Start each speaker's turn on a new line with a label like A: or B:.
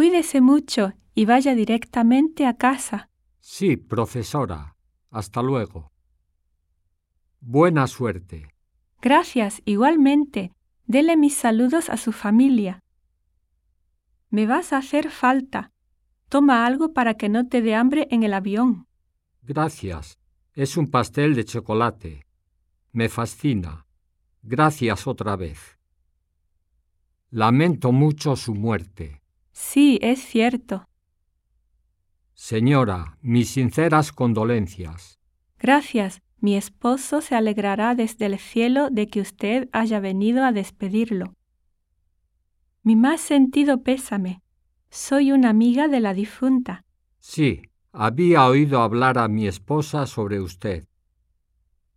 A: Cuídese mucho y vaya directamente a casa.
B: Sí, profesora. Hasta luego. Buena suerte.
A: Gracias, igualmente. Dele mis saludos a su familia. Me vas a hacer falta. Toma algo para que no te dé hambre en el avión.
B: Gracias. Es un pastel de chocolate. Me fascina. Gracias otra vez. Lamento mucho su muerte.
A: Sí, es cierto.
B: Señora, mis sinceras condolencias.
A: Gracias. Mi esposo se alegrará desde el cielo de que usted haya venido a despedirlo. Mi más sentido pésame. Soy una amiga de la difunta.
B: Sí, había oído hablar a mi esposa sobre usted.